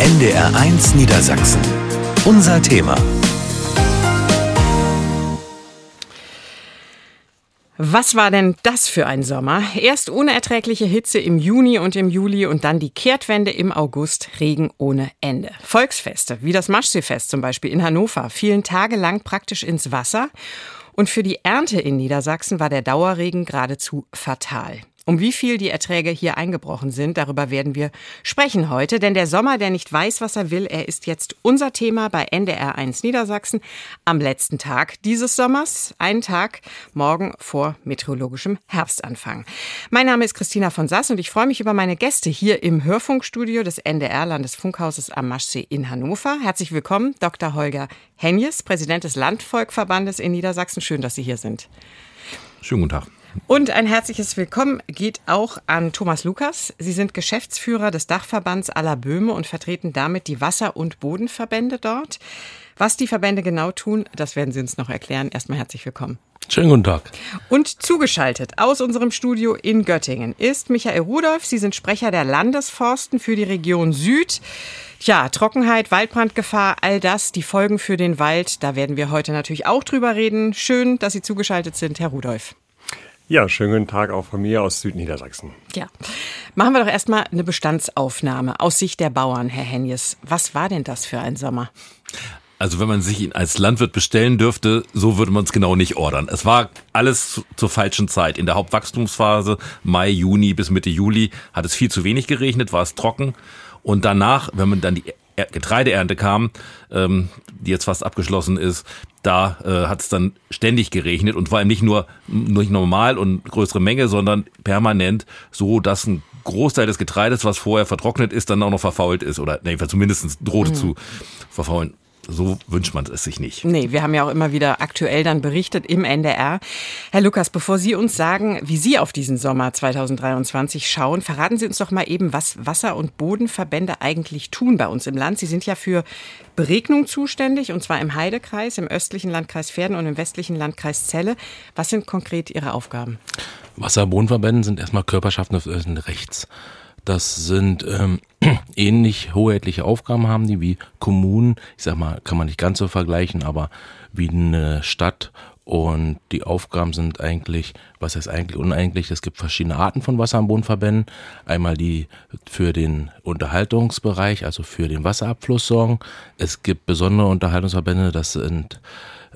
NDR1 Niedersachsen. Unser Thema. Was war denn das für ein Sommer? Erst unerträgliche Hitze im Juni und im Juli und dann die Kehrtwende im August, Regen ohne Ende. Volksfeste, wie das Maschseefest zum Beispiel in Hannover, fielen tagelang praktisch ins Wasser. Und für die Ernte in Niedersachsen war der Dauerregen geradezu fatal. Um wie viel die Erträge hier eingebrochen sind, darüber werden wir sprechen heute. Denn der Sommer, der nicht weiß, was er will, er ist jetzt unser Thema bei NDR 1 Niedersachsen am letzten Tag dieses Sommers. Einen Tag morgen vor meteorologischem Herbstanfang. Mein Name ist Christina von Sass und ich freue mich über meine Gäste hier im Hörfunkstudio des NDR Landesfunkhauses am Maschsee in Hannover. Herzlich willkommen, Dr. Holger Henjes, Präsident des Landvolkverbandes in Niedersachsen. Schön, dass Sie hier sind. Schönen guten Tag. Und ein herzliches Willkommen geht auch an Thomas Lukas. Sie sind Geschäftsführer des Dachverbands aller Böhme und vertreten damit die Wasser- und Bodenverbände dort. Was die Verbände genau tun, das werden Sie uns noch erklären. Erstmal herzlich willkommen. Schönen guten Tag. Und zugeschaltet aus unserem Studio in Göttingen ist Michael Rudolph. Sie sind Sprecher der Landesforsten für die Region Süd. Tja, Trockenheit, Waldbrandgefahr, all das, die Folgen für den Wald, da werden wir heute natürlich auch drüber reden. Schön, dass Sie zugeschaltet sind, Herr Rudolph. Ja, schönen guten Tag auch von mir aus Südniedersachsen. Ja, machen wir doch erstmal eine Bestandsaufnahme aus Sicht der Bauern, Herr Henjes. Was war denn das für ein Sommer? Also wenn man sich ihn als Landwirt bestellen dürfte, so würde man es genau nicht ordern. Es war alles zu, zur falschen Zeit. In der Hauptwachstumsphase, Mai, Juni bis Mitte Juli, hat es viel zu wenig geregnet, war es trocken. Und danach, wenn man dann die Getreideernte kam, ähm, die jetzt fast abgeschlossen ist, da äh, hat es dann ständig geregnet und vor allem nicht nur nicht normal und größere Menge, sondern permanent, so dass ein Großteil des Getreides, was vorher vertrocknet ist, dann auch noch verfault ist oder nee, zumindest drohte mhm. zu verfaulen so wünscht man es sich nicht. Nee, wir haben ja auch immer wieder aktuell dann berichtet im NDR. Herr Lukas, bevor Sie uns sagen, wie Sie auf diesen Sommer 2023 schauen, verraten Sie uns doch mal eben, was Wasser- und Bodenverbände eigentlich tun bei uns im Land. Sie sind ja für Beregnung zuständig, und zwar im Heidekreis, im östlichen Landkreis Pferden und im westlichen Landkreis Celle. Was sind konkret Ihre Aufgaben? Wasser- und Bodenverbände sind erstmal Körperschaften des öffentlichen Rechts. Das sind ähm, ähnlich hoheitliche Aufgaben haben die wie Kommunen. Ich sag mal, kann man nicht ganz so vergleichen, aber wie eine Stadt. Und die Aufgaben sind eigentlich, was heißt eigentlich uneigentlich? Es gibt verschiedene Arten von Wasser- und Bodenverbänden. Einmal die für den Unterhaltungsbereich, also für den Wasserabfluss sorgen. Es gibt besondere Unterhaltungsverbände, das sind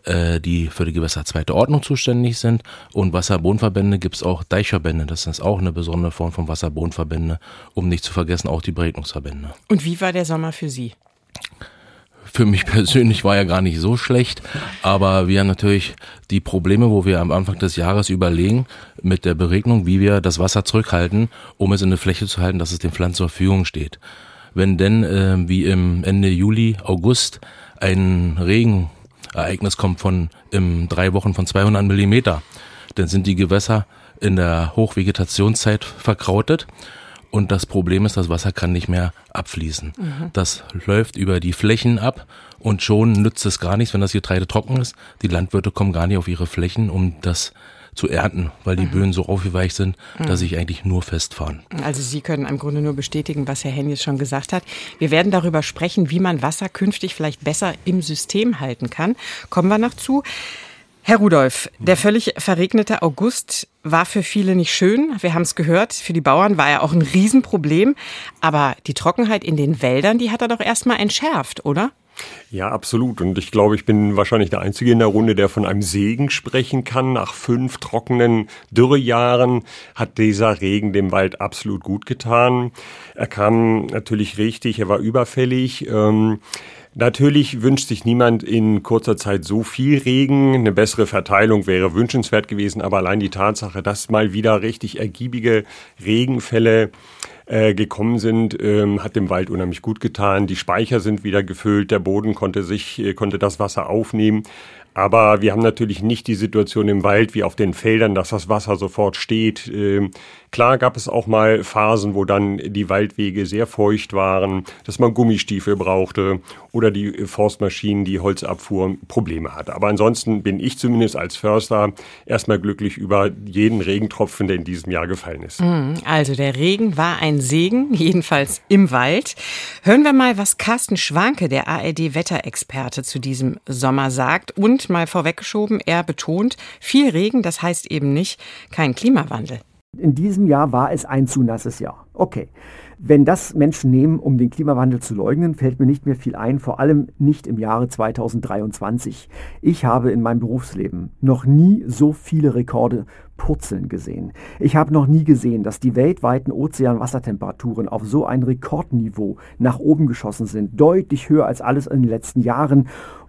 äh, die für die Gewässer zweite Ordnung zuständig sind. Und Wasserbodenverbände gibt es auch Deichverbände. Das ist auch eine besondere Form von Wasserbodenverbände, um nicht zu vergessen auch die Beregnungsverbände. Und wie war der Sommer für Sie? Für mich persönlich war er gar nicht so schlecht, aber wir haben natürlich die Probleme, wo wir am Anfang des Jahres überlegen mit der Beregnung, wie wir das Wasser zurückhalten, um es in der Fläche zu halten, dass es den Pflanzen zur Verfügung steht. Wenn denn äh, wie im Ende Juli, August ein Regen Ereignis kommt von in drei Wochen von 200 Millimeter, dann sind die Gewässer in der Hochvegetationszeit verkrautet und das Problem ist, das Wasser kann nicht mehr abfließen. Mhm. Das läuft über die Flächen ab und schon nützt es gar nichts, wenn das Getreide trocken ist. Die Landwirte kommen gar nicht auf ihre Flächen, um das zu ernten, weil die mhm. Böden so aufgeweicht sind, mhm. dass ich eigentlich nur festfahren. Also Sie können im Grunde nur bestätigen, was Herr Hennies schon gesagt hat. Wir werden darüber sprechen, wie man Wasser künftig vielleicht besser im System halten kann. Kommen wir noch zu. Herr Rudolph, der völlig verregnete August war für viele nicht schön. Wir haben es gehört. Für die Bauern war er auch ein Riesenproblem. Aber die Trockenheit in den Wäldern, die hat er doch erstmal entschärft, oder? Ja, absolut. Und ich glaube, ich bin wahrscheinlich der Einzige in der Runde, der von einem Segen sprechen kann. Nach fünf trockenen Dürrejahren hat dieser Regen dem Wald absolut gut getan. Er kam natürlich richtig, er war überfällig. Ähm, Natürlich wünscht sich niemand in kurzer Zeit so viel Regen. Eine bessere Verteilung wäre wünschenswert gewesen, aber allein die Tatsache, dass mal wieder richtig ergiebige Regenfälle äh, gekommen sind, ähm, hat dem Wald unheimlich gut getan. Die Speicher sind wieder gefüllt, der Boden konnte sich, äh, konnte das Wasser aufnehmen. Aber wir haben natürlich nicht die Situation im Wald wie auf den Feldern, dass das Wasser sofort steht. Ähm, klar gab es auch mal Phasen, wo dann die Waldwege sehr feucht waren, dass man Gummistiefel brauchte oder die Forstmaschinen, die Holzabfuhr Probleme hatte. Aber ansonsten bin ich zumindest als Förster erstmal glücklich über jeden Regentropfen, der in diesem Jahr gefallen ist. Mhm. Also der Regen war ein Segen, jedenfalls im Wald. Hören wir mal, was Carsten Schwanke, der ARD-Wetterexperte, zu diesem Sommer sagt. Und mal vorweggeschoben, er betont, viel Regen, das heißt eben nicht kein Klimawandel. In diesem Jahr war es ein zu nasses Jahr. Okay. Wenn das Menschen nehmen, um den Klimawandel zu leugnen, fällt mir nicht mehr viel ein, vor allem nicht im Jahre 2023. Ich habe in meinem Berufsleben noch nie so viele Rekorde purzeln gesehen. Ich habe noch nie gesehen, dass die weltweiten Ozeanwassertemperaturen auf so ein Rekordniveau nach oben geschossen sind, deutlich höher als alles in den letzten Jahren.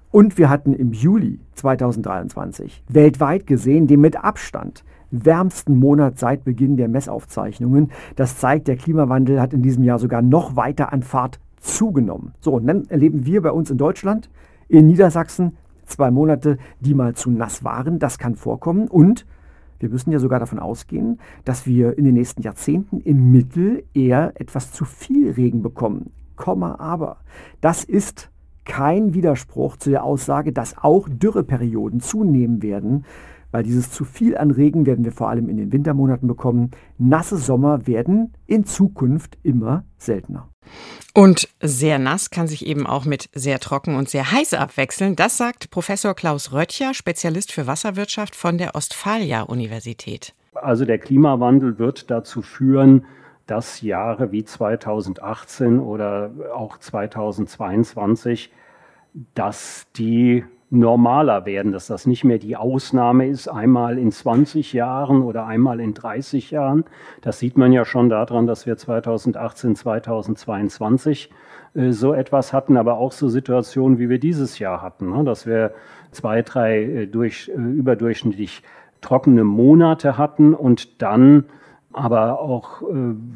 Und wir hatten im Juli 2023 weltweit gesehen den mit Abstand wärmsten Monat seit Beginn der Messaufzeichnungen. Das zeigt, der Klimawandel hat in diesem Jahr sogar noch weiter an Fahrt zugenommen. So, und dann erleben wir bei uns in Deutschland, in Niedersachsen, zwei Monate, die mal zu nass waren. Das kann vorkommen. Und wir müssen ja sogar davon ausgehen, dass wir in den nächsten Jahrzehnten im Mittel eher etwas zu viel Regen bekommen. Komma aber. Das ist kein Widerspruch zu der Aussage, dass auch Dürreperioden zunehmen werden weil dieses zu viel an Regen werden wir vor allem in den Wintermonaten bekommen. Nasse Sommer werden in Zukunft immer seltener. Und sehr nass kann sich eben auch mit sehr trocken und sehr heiß abwechseln. Das sagt Professor Klaus Röttcher, Spezialist für Wasserwirtschaft von der Ostfalia-Universität. Also der Klimawandel wird dazu führen, dass Jahre wie 2018 oder auch 2022, dass die normaler werden, dass das nicht mehr die Ausnahme ist, einmal in 20 Jahren oder einmal in 30 Jahren. Das sieht man ja schon daran, dass wir 2018, 2022 äh, so etwas hatten, aber auch so Situationen, wie wir dieses Jahr hatten, ne? dass wir zwei, drei äh, durch, äh, überdurchschnittlich trockene Monate hatten und dann aber auch äh,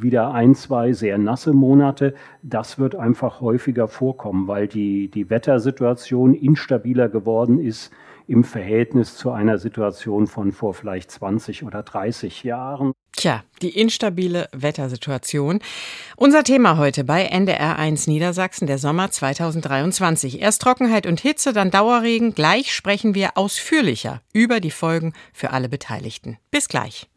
wieder ein, zwei sehr nasse Monate. Das wird einfach häufiger vorkommen, weil die, die Wettersituation instabiler geworden ist im Verhältnis zu einer Situation von vor vielleicht 20 oder 30 Jahren. Tja, die instabile Wettersituation. Unser Thema heute bei NDR1 Niedersachsen, der Sommer 2023. Erst Trockenheit und Hitze, dann Dauerregen. Gleich sprechen wir ausführlicher über die Folgen für alle Beteiligten. Bis gleich.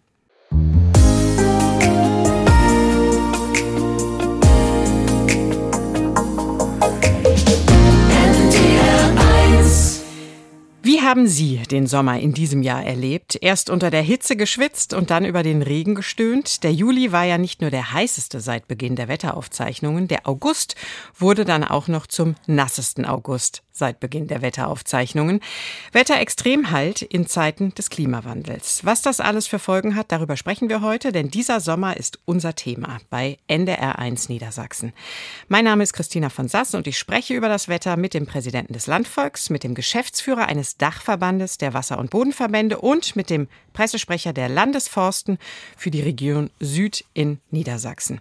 Wie haben Sie den Sommer in diesem Jahr erlebt? Erst unter der Hitze geschwitzt und dann über den Regen gestöhnt. Der Juli war ja nicht nur der heißeste seit Beginn der Wetteraufzeichnungen. Der August wurde dann auch noch zum nassesten August seit Beginn der Wetteraufzeichnungen. Wetterextrem halt in Zeiten des Klimawandels. Was das alles für Folgen hat, darüber sprechen wir heute, denn dieser Sommer ist unser Thema bei NDR1 Niedersachsen. Mein Name ist Christina von Sass und ich spreche über das Wetter mit dem Präsidenten des Landvolks, mit dem Geschäftsführer eines Dachverbandes der Wasser- und Bodenverbände und mit dem Pressesprecher der Landesforsten für die Region Süd in Niedersachsen.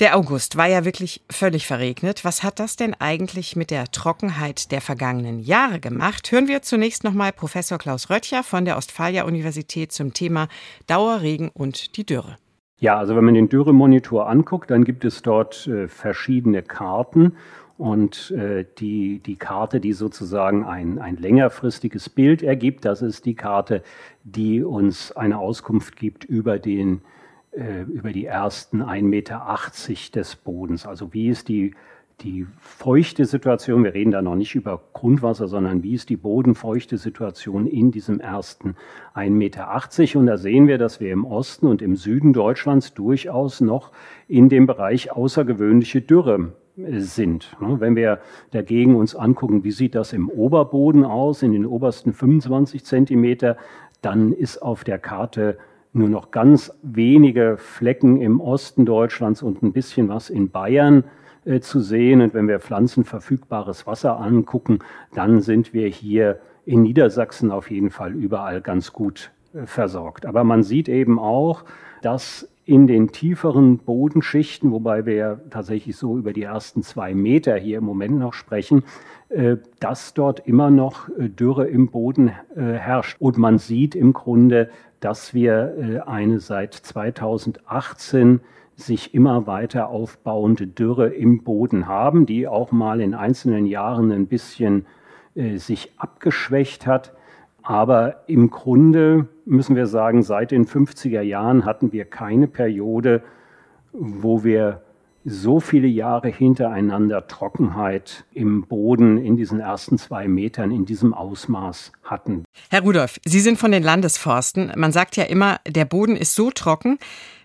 Der August war ja wirklich völlig verregnet. Was hat das denn eigentlich mit der Trockenheit der vergangenen Jahre gemacht? Hören wir zunächst nochmal Professor Klaus Röttcher von der Ostfalia-Universität zum Thema Dauerregen und die Dürre. Ja, also wenn man den Dürremonitor anguckt, dann gibt es dort äh, verschiedene Karten. Und äh, die, die Karte, die sozusagen ein, ein längerfristiges Bild ergibt, das ist die Karte, die uns eine Auskunft gibt über den über die ersten 1,80 Meter des Bodens. Also wie ist die, die feuchte Situation, wir reden da noch nicht über Grundwasser, sondern wie ist die bodenfeuchte Situation in diesem ersten 1,80 Meter. Und da sehen wir, dass wir im Osten und im Süden Deutschlands durchaus noch in dem Bereich außergewöhnliche Dürre äh, sind. Ne, wenn wir dagegen uns angucken, wie sieht das im Oberboden aus, in den obersten 25 Zentimeter, dann ist auf der Karte nur noch ganz wenige Flecken im Osten Deutschlands und ein bisschen was in Bayern äh, zu sehen. Und wenn wir pflanzenverfügbares Wasser angucken, dann sind wir hier in Niedersachsen auf jeden Fall überall ganz gut äh, versorgt. Aber man sieht eben auch, dass in den tieferen Bodenschichten, wobei wir ja tatsächlich so über die ersten zwei Meter hier im Moment noch sprechen, äh, dass dort immer noch äh, Dürre im Boden äh, herrscht. Und man sieht im Grunde, dass wir eine seit 2018 sich immer weiter aufbauende Dürre im Boden haben, die auch mal in einzelnen Jahren ein bisschen sich abgeschwächt hat. Aber im Grunde müssen wir sagen, seit den 50er Jahren hatten wir keine Periode, wo wir so viele Jahre hintereinander Trockenheit im Boden in diesen ersten zwei Metern in diesem Ausmaß hatten. Herr Rudolph, Sie sind von den Landesforsten. Man sagt ja immer, der Boden ist so trocken,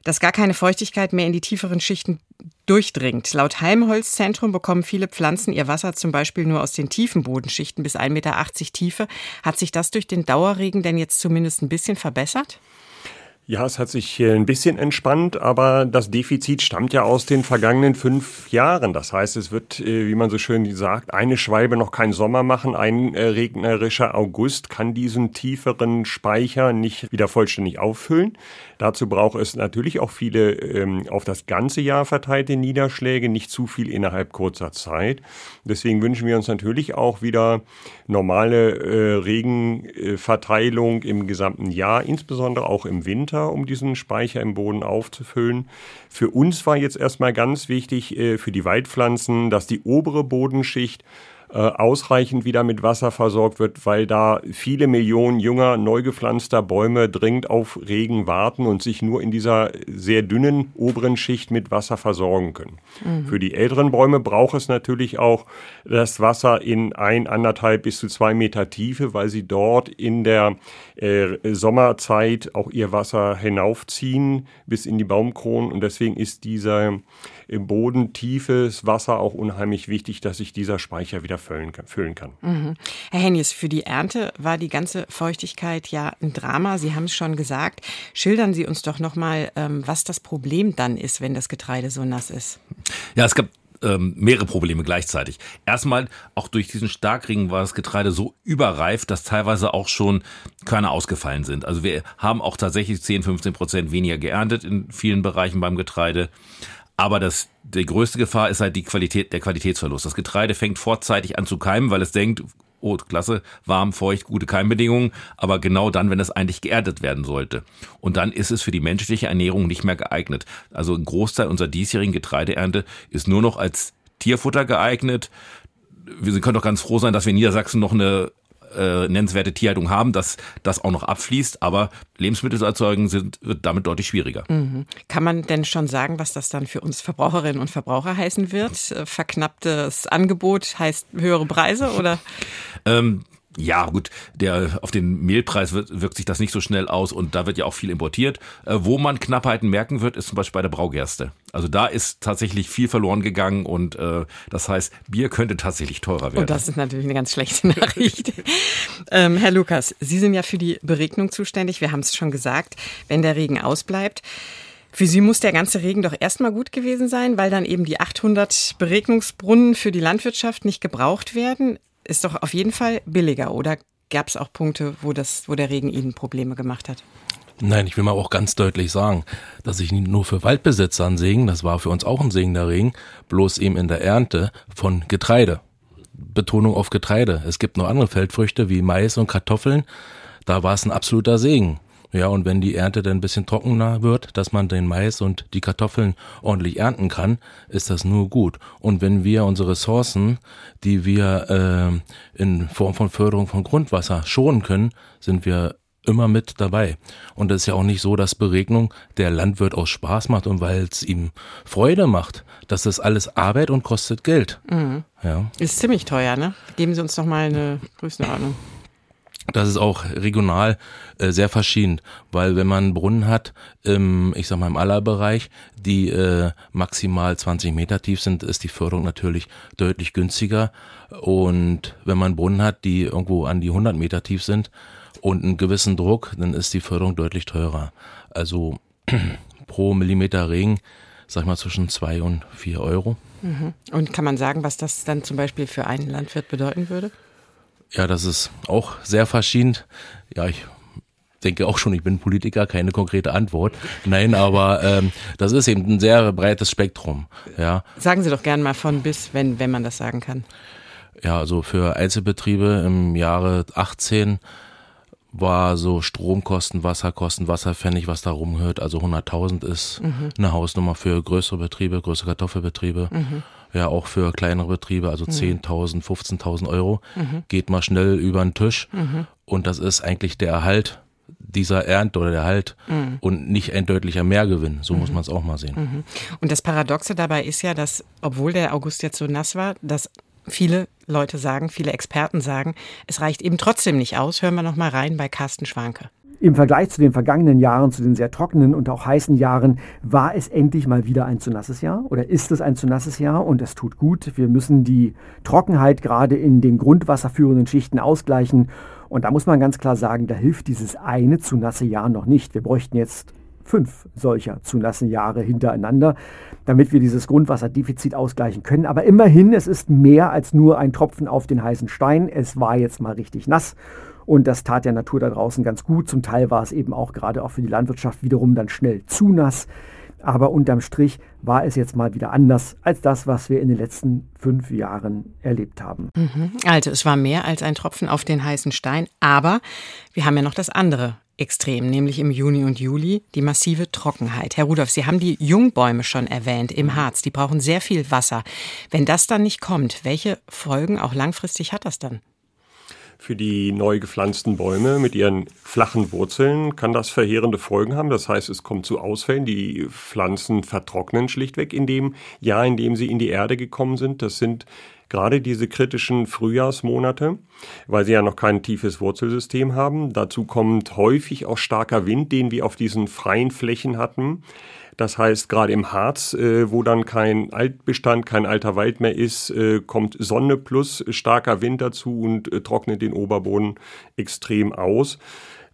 dass gar keine Feuchtigkeit mehr in die tieferen Schichten durchdringt. Laut Heimholzzentrum bekommen viele Pflanzen ihr Wasser zum Beispiel nur aus den tiefen Bodenschichten bis 1,80 Meter Tiefe. Hat sich das durch den Dauerregen denn jetzt zumindest ein bisschen verbessert? Ja, es hat sich ein bisschen entspannt, aber das Defizit stammt ja aus den vergangenen fünf Jahren. Das heißt, es wird, äh, wie man so schön sagt, eine Schwalbe noch keinen Sommer machen. Ein äh, regnerischer August kann diesen tieferen Speicher nicht wieder vollständig auffüllen. Dazu braucht es natürlich auch viele ähm, auf das ganze Jahr verteilte Niederschläge, nicht zu viel innerhalb kurzer Zeit. Deswegen wünschen wir uns natürlich auch wieder normale äh, Regenverteilung im gesamten Jahr, insbesondere auch im Winter, um diesen Speicher im Boden aufzufüllen. Für uns war jetzt erstmal ganz wichtig äh, für die Waldpflanzen, dass die obere Bodenschicht ausreichend wieder mit Wasser versorgt wird, weil da viele Millionen junger, neu gepflanzter Bäume dringend auf Regen warten und sich nur in dieser sehr dünnen oberen Schicht mit Wasser versorgen können. Mhm. Für die älteren Bäume braucht es natürlich auch das Wasser in ein, anderthalb bis zu zwei Meter Tiefe, weil sie dort in der äh, Sommerzeit auch ihr Wasser hinaufziehen bis in die Baumkronen und deswegen ist dieser im Boden tiefes Wasser auch unheimlich wichtig, dass sich dieser Speicher wieder füllen kann. Füllen kann. Mhm. Herr Hennies, für die Ernte war die ganze Feuchtigkeit ja ein Drama. Sie haben es schon gesagt. Schildern Sie uns doch nochmal, ähm, was das Problem dann ist, wenn das Getreide so nass ist. Ja, es gab ähm, mehrere Probleme gleichzeitig. Erstmal, auch durch diesen Starkregen war das Getreide so überreif, dass teilweise auch schon Körner ausgefallen sind. Also wir haben auch tatsächlich 10, 15 Prozent weniger geerntet in vielen Bereichen beim Getreide. Aber das, die größte Gefahr ist halt die Qualität, der Qualitätsverlust. Das Getreide fängt vorzeitig an zu keimen, weil es denkt, oh, klasse, warm, feucht, gute Keimbedingungen, aber genau dann, wenn es eigentlich geerdet werden sollte. Und dann ist es für die menschliche Ernährung nicht mehr geeignet. Also ein Großteil unserer diesjährigen Getreideernte ist nur noch als Tierfutter geeignet. Wir können doch ganz froh sein, dass wir in Niedersachsen noch eine äh, nennenswerte Tierhaltung haben, dass das auch noch abfließt. Aber Lebensmittel zu erzeugen sind, wird damit deutlich schwieriger. Mhm. Kann man denn schon sagen, was das dann für uns Verbraucherinnen und Verbraucher heißen wird? Äh, verknapptes Angebot heißt höhere Preise oder? ähm, ja, gut, der, auf den Mehlpreis wird, wirkt sich das nicht so schnell aus und da wird ja auch viel importiert. Äh, wo man Knappheiten merken wird, ist zum Beispiel bei der Braugerste. Also da ist tatsächlich viel verloren gegangen und äh, das heißt, Bier könnte tatsächlich teurer werden. Und das ist natürlich eine ganz schlechte Nachricht. ähm, Herr Lukas, Sie sind ja für die Beregnung zuständig. Wir haben es schon gesagt, wenn der Regen ausbleibt. Für Sie muss der ganze Regen doch erstmal gut gewesen sein, weil dann eben die 800 Beregnungsbrunnen für die Landwirtschaft nicht gebraucht werden ist doch auf jeden Fall billiger, oder gab es auch Punkte, wo, das, wo der Regen Ihnen Probleme gemacht hat? Nein, ich will mal auch ganz deutlich sagen, dass ich nur für Waldbesitzer ein Segen, das war für uns auch ein Segen der Regen, bloß eben in der Ernte von Getreide. Betonung auf Getreide. Es gibt noch andere Feldfrüchte wie Mais und Kartoffeln. Da war es ein absoluter Segen. Ja, und wenn die Ernte dann ein bisschen trockener wird, dass man den Mais und die Kartoffeln ordentlich ernten kann, ist das nur gut. Und wenn wir unsere Ressourcen, die wir äh, in Form von Förderung von Grundwasser schonen können, sind wir immer mit dabei. Und es ist ja auch nicht so, dass Beregnung der Landwirt aus Spaß macht und weil es ihm Freude macht. Das ist alles Arbeit und kostet Geld. Mhm. Ja. Ist ziemlich teuer, ne? Geben Sie uns doch mal eine Größenordnung. Das ist auch regional äh, sehr verschieden, weil wenn man Brunnen hat, im, ich sag mal im Allerbereich, die äh, maximal 20 Meter tief sind, ist die Förderung natürlich deutlich günstiger. Und wenn man Brunnen hat, die irgendwo an die 100 Meter tief sind und einen gewissen Druck, dann ist die Förderung deutlich teurer. Also pro Millimeter Regen, sag ich mal zwischen zwei und vier Euro. Mhm. Und kann man sagen, was das dann zum Beispiel für einen Landwirt bedeuten würde? Ja, das ist auch sehr verschieden. Ja, ich denke auch schon, ich bin Politiker, keine konkrete Antwort. Nein, aber ähm, das ist eben ein sehr breites Spektrum. Ja. Sagen Sie doch gern mal von bis, wenn, wenn man das sagen kann. Ja, also für Einzelbetriebe im Jahre 18 war so Stromkosten, Wasserkosten, Wasserpfennig, was da rumhört, also 100.000 ist mhm. eine Hausnummer für größere Betriebe, größere Kartoffelbetriebe. Mhm. Ja, auch für kleinere Betriebe, also mhm. 10.000, 15.000 Euro, mhm. geht mal schnell über den Tisch. Mhm. Und das ist eigentlich der Erhalt dieser Ernte oder der Erhalt mhm. und nicht ein deutlicher Mehrgewinn. So muss man es auch mal sehen. Und das Paradoxe dabei ist ja, dass, obwohl der August jetzt so nass war, dass viele Leute sagen, viele Experten sagen, es reicht eben trotzdem nicht aus. Hören wir noch mal rein bei Carsten Schwanke. Im Vergleich zu den vergangenen Jahren, zu den sehr trockenen und auch heißen Jahren, war es endlich mal wieder ein zu nasses Jahr oder ist es ein zu nasses Jahr und es tut gut. Wir müssen die Trockenheit gerade in den grundwasserführenden Schichten ausgleichen und da muss man ganz klar sagen, da hilft dieses eine zu nasse Jahr noch nicht. Wir bräuchten jetzt fünf solcher zu nassen Jahre hintereinander, damit wir dieses Grundwasserdefizit ausgleichen können. Aber immerhin, es ist mehr als nur ein Tropfen auf den heißen Stein. Es war jetzt mal richtig nass. Und das tat der Natur da draußen ganz gut. Zum Teil war es eben auch gerade auch für die Landwirtschaft wiederum dann schnell zu nass. Aber unterm Strich war es jetzt mal wieder anders als das, was wir in den letzten fünf Jahren erlebt haben. Mhm. Also es war mehr als ein Tropfen auf den heißen Stein. Aber wir haben ja noch das andere extrem, nämlich im Juni und Juli, die massive Trockenheit. Herr Rudolph, Sie haben die Jungbäume schon erwähnt im Harz. Die brauchen sehr viel Wasser. Wenn das dann nicht kommt, welche Folgen auch langfristig hat das dann? Für die neu gepflanzten Bäume mit ihren flachen Wurzeln kann das verheerende Folgen haben. Das heißt, es kommt zu Ausfällen. Die Pflanzen vertrocknen schlichtweg in dem Jahr, in dem sie in die Erde gekommen sind. Das sind gerade diese kritischen Frühjahrsmonate, weil sie ja noch kein tiefes Wurzelsystem haben. Dazu kommt häufig auch starker Wind, den wir auf diesen freien Flächen hatten. Das heißt, gerade im Harz, äh, wo dann kein Altbestand, kein alter Wald mehr ist, äh, kommt Sonne plus starker Wind dazu und äh, trocknet den Oberboden extrem aus.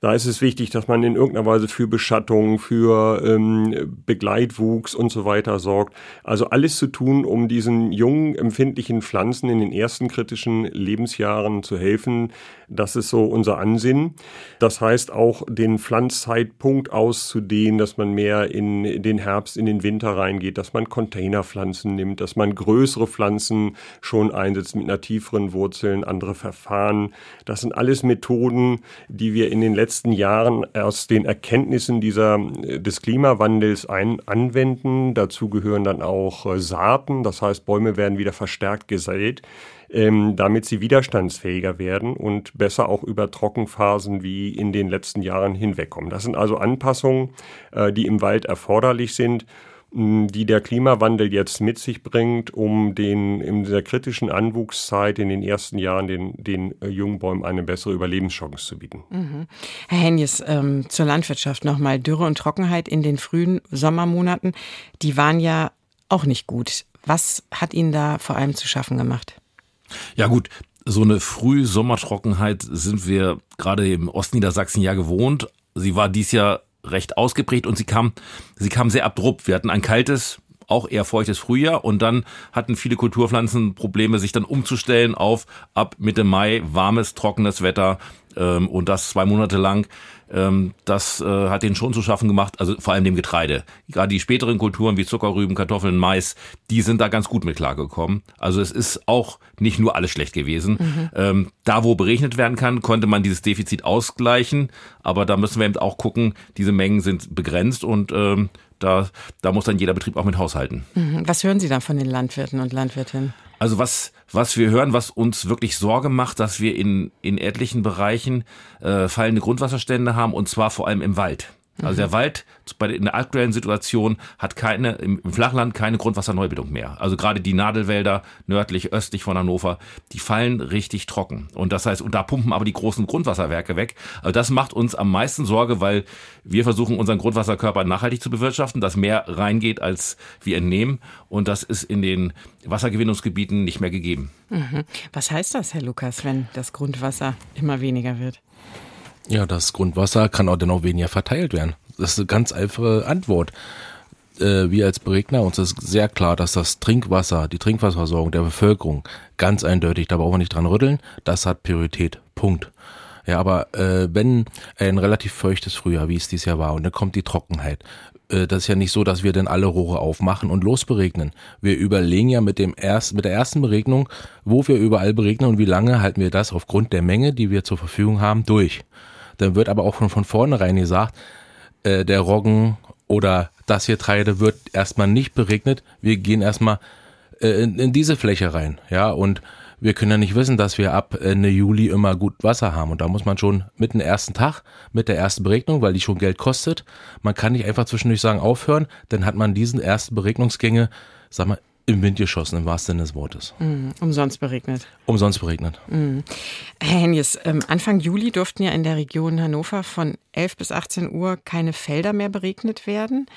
Da ist es wichtig, dass man in irgendeiner Weise für Beschattung, für ähm, Begleitwuchs und so weiter sorgt. Also alles zu tun, um diesen jungen, empfindlichen Pflanzen in den ersten kritischen Lebensjahren zu helfen. Das ist so unser Ansinnen. Das heißt auch, den Pflanzzeitpunkt auszudehnen, dass man mehr in den Herbst, in den Winter reingeht, dass man Containerpflanzen nimmt, dass man größere Pflanzen schon einsetzt mit einer tieferen Wurzeln, andere Verfahren. Das sind alles Methoden, die wir in den letzten letzten Jahren aus den Erkenntnissen dieser, äh, des Klimawandels ein, anwenden. Dazu gehören dann auch äh, Saaten, das heißt Bäume werden wieder verstärkt gesät, ähm, damit sie widerstandsfähiger werden und besser auch über Trockenphasen wie in den letzten Jahren hinwegkommen. Das sind also Anpassungen, äh, die im Wald erforderlich sind die der Klimawandel jetzt mit sich bringt, um den in dieser kritischen Anwuchszeit in den ersten Jahren den, den äh, jungen Bäumen eine bessere Überlebenschance zu bieten. Mhm. Herr Henjes, ähm, zur Landwirtschaft nochmal. Dürre und Trockenheit in den frühen Sommermonaten, die waren ja auch nicht gut. Was hat Ihnen da vor allem zu schaffen gemacht? Ja gut, so eine Frühsommertrockenheit sind wir gerade im Ostniedersachsen ja gewohnt. Sie war dies Jahr recht ausgeprägt und sie kam, sie kam sehr abrupt. Wir hatten ein kaltes, auch eher feuchtes Frühjahr und dann hatten viele Kulturpflanzen Probleme, sich dann umzustellen auf ab Mitte Mai warmes, trockenes Wetter ähm, und das zwei Monate lang. Ähm, das äh, hat denen schon zu schaffen gemacht, also vor allem dem Getreide. Gerade die späteren Kulturen wie Zuckerrüben, Kartoffeln, Mais, die sind da ganz gut mit klargekommen. Also es ist auch nicht nur alles schlecht gewesen. Mhm. Ähm, da, wo berechnet werden kann, konnte man dieses Defizit ausgleichen, aber da müssen wir eben auch gucken, diese Mengen sind begrenzt und ähm, da, da muss dann jeder Betrieb auch mit haushalten. Mhm. Was hören Sie da von den Landwirten und Landwirtinnen? Also was, was wir hören, was uns wirklich Sorge macht, dass wir in, in etlichen Bereichen äh, fallende Grundwasserstände haben und zwar vor allem im Wald. Also der Wald bei in der aktuellen Situation hat keine im, Flachland keine Grundwasserneubildung mehr. Also gerade die Nadelwälder nördlich, östlich von Hannover, die fallen richtig trocken. Und das heißt, und da pumpen aber die großen Grundwasserwerke weg. Also das macht uns am meisten Sorge, weil wir versuchen unseren Grundwasserkörper nachhaltig zu bewirtschaften, dass mehr reingeht als wir entnehmen. Und das ist in den Wassergewinnungsgebieten nicht mehr gegeben. Mhm. Was heißt das, Herr Lukas, wenn das Grundwasser immer weniger wird? Ja, das Grundwasser kann auch dennoch weniger verteilt werden. Das ist eine ganz einfache Antwort. Äh, wir als Beregner, uns ist sehr klar, dass das Trinkwasser, die Trinkwasserversorgung der Bevölkerung ganz eindeutig, da brauchen wir nicht dran rütteln, das hat Priorität. Punkt. Ja, aber äh, wenn ein relativ feuchtes Frühjahr, wie es dieses Jahr war, und dann kommt die Trockenheit, äh, das ist ja nicht so, dass wir dann alle Rohre aufmachen und losberegnen. Wir überlegen ja mit dem erst, mit der ersten Beregnung, wo wir überall beregnen und wie lange halten wir das aufgrund der Menge, die wir zur Verfügung haben, durch. Dann wird aber auch von, von vornherein gesagt, äh, der Roggen oder das hier Getreide wird erstmal nicht beregnet. Wir gehen erstmal äh, in, in diese Fläche rein, ja, und wir können ja nicht wissen, dass wir ab Ende Juli immer gut Wasser haben. Und da muss man schon mit dem ersten Tag, mit der ersten Beregnung, weil die schon Geld kostet, man kann nicht einfach zwischendurch sagen, aufhören, dann hat man diesen ersten Beregnungsgänge, sag mal, im Wind geschossen, im wahrsten Sinne des Wortes. Mm, umsonst beregnet. Umsonst beregnet. Mm. Herr Henjes, ähm, Anfang Juli durften ja in der Region Hannover von 11 bis 18 Uhr keine Felder mehr beregnet werden.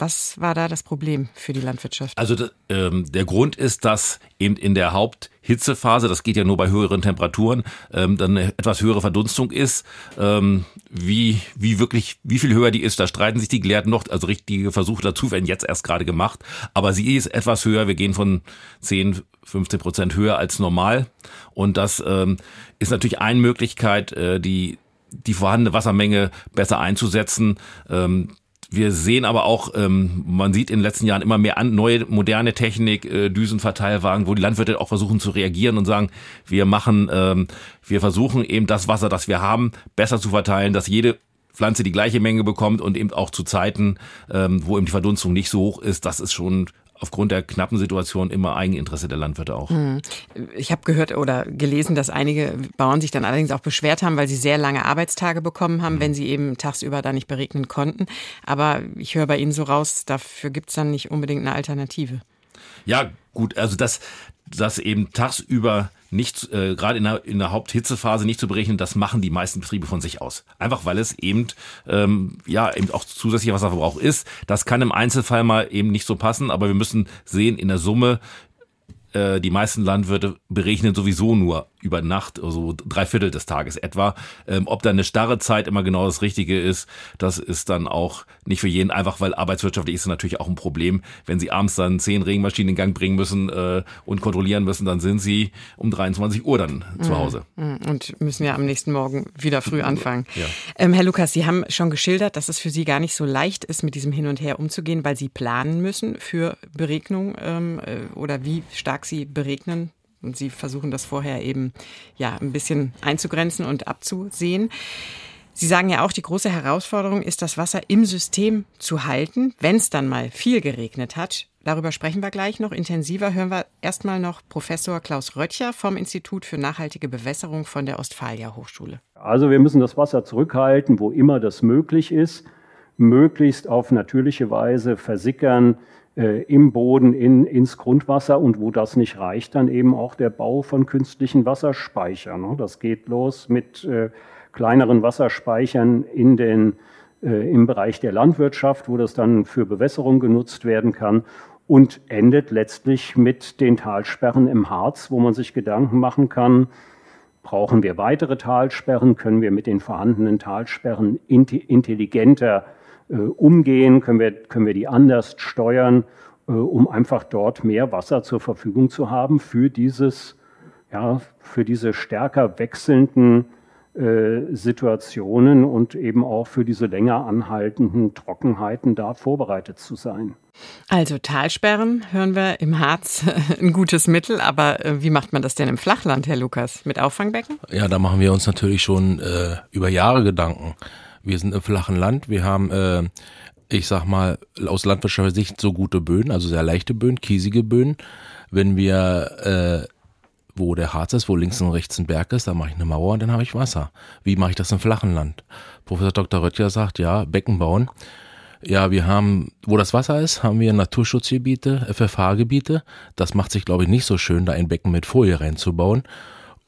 Was war da das Problem für die Landwirtschaft? Also ähm, der Grund ist, dass eben in der Haupthitzephase, das geht ja nur bei höheren Temperaturen, ähm, dann eine etwas höhere Verdunstung ist. Ähm, wie, wie wirklich, wie viel höher die ist, da streiten sich die Gelehrten noch. Also richtige Versuche dazu werden jetzt erst gerade gemacht. Aber sie ist etwas höher. Wir gehen von 10, 15 Prozent höher als normal. Und das ähm, ist natürlich eine Möglichkeit, äh, die die vorhandene Wassermenge besser einzusetzen. Ähm, wir sehen aber auch, ähm, man sieht in den letzten Jahren immer mehr an, neue moderne Technik, äh, Düsenverteilwagen, wo die Landwirte auch versuchen zu reagieren und sagen, wir machen, ähm, wir versuchen eben das Wasser, das wir haben, besser zu verteilen, dass jede Pflanze die gleiche Menge bekommt und eben auch zu Zeiten, ähm, wo eben die Verdunstung nicht so hoch ist, das ist schon aufgrund der knappen Situation immer Eigeninteresse der Landwirte auch. Hm. Ich habe gehört oder gelesen, dass einige Bauern sich dann allerdings auch beschwert haben, weil sie sehr lange Arbeitstage bekommen haben, mhm. wenn sie eben tagsüber da nicht beregnen konnten. Aber ich höre bei Ihnen so raus, dafür gibt es dann nicht unbedingt eine Alternative. Ja, gut, also das, das eben tagsüber nicht, äh, gerade in der, in der Haupthitzephase nicht zu berechnen, das machen die meisten Betriebe von sich aus. Einfach weil es eben, ähm, ja, eben auch zusätzlicher Wasserverbrauch ist. Das kann im Einzelfall mal eben nicht so passen, aber wir müssen sehen, in der Summe äh, die meisten Landwirte berechnen sowieso nur über Nacht, also drei Viertel des Tages etwa. Ähm, ob da eine starre Zeit immer genau das Richtige ist, das ist dann auch nicht für jeden einfach, weil arbeitswirtschaftlich ist es natürlich auch ein Problem. Wenn Sie abends dann zehn Regenmaschinen in Gang bringen müssen äh, und kontrollieren müssen, dann sind Sie um 23 Uhr dann mhm. zu Hause. Mhm. Und müssen ja am nächsten Morgen wieder früh anfangen. Ja. Ähm, Herr Lukas, Sie haben schon geschildert, dass es für Sie gar nicht so leicht ist, mit diesem Hin und Her umzugehen, weil Sie planen müssen für Beregnung ähm, äh, oder wie stark Sie beregnen und Sie versuchen das vorher eben ja ein bisschen einzugrenzen und abzusehen. Sie sagen ja auch, die große Herausforderung ist, das Wasser im System zu halten, wenn es dann mal viel geregnet hat. Darüber sprechen wir gleich noch intensiver. Hören wir erstmal noch Professor Klaus Röttcher vom Institut für nachhaltige Bewässerung von der Ostfalia Hochschule. Also wir müssen das Wasser zurückhalten, wo immer das möglich ist, möglichst auf natürliche Weise versickern, im Boden in, ins Grundwasser und wo das nicht reicht, dann eben auch der Bau von künstlichen Wasserspeichern. Ne? Das geht los mit äh, kleineren Wasserspeichern in den, äh, im Bereich der Landwirtschaft, wo das dann für Bewässerung genutzt werden kann und endet letztlich mit den Talsperren im Harz, wo man sich Gedanken machen kann, brauchen wir weitere Talsperren, können wir mit den vorhandenen Talsperren intelligenter äh, umgehen, können wir, können wir die anders steuern, äh, um einfach dort mehr Wasser zur Verfügung zu haben für dieses, ja, für diese stärker wechselnden äh, Situationen und eben auch für diese länger anhaltenden Trockenheiten da vorbereitet zu sein. Also Talsperren hören wir im Harz ein gutes Mittel, aber äh, wie macht man das denn im Flachland, Herr Lukas? Mit Auffangbecken? Ja, da machen wir uns natürlich schon äh, über Jahre Gedanken. Wir sind im flachen Land. Wir haben, äh, ich sag mal, aus landwirtschaftlicher Sicht so gute Böden, also sehr leichte Böden, kiesige Böden. Wenn wir, äh, wo der Harz ist, wo links und rechts ein Berg ist, da mache ich eine Mauer und dann habe ich Wasser. Wie mache ich das im flachen Land? Professor Dr. Röttger sagt, ja, Becken bauen. Ja, wir haben, wo das Wasser ist, haben wir Naturschutzgebiete, FFH-Gebiete. Das macht sich, glaube ich, nicht so schön, da ein Becken mit Folie reinzubauen.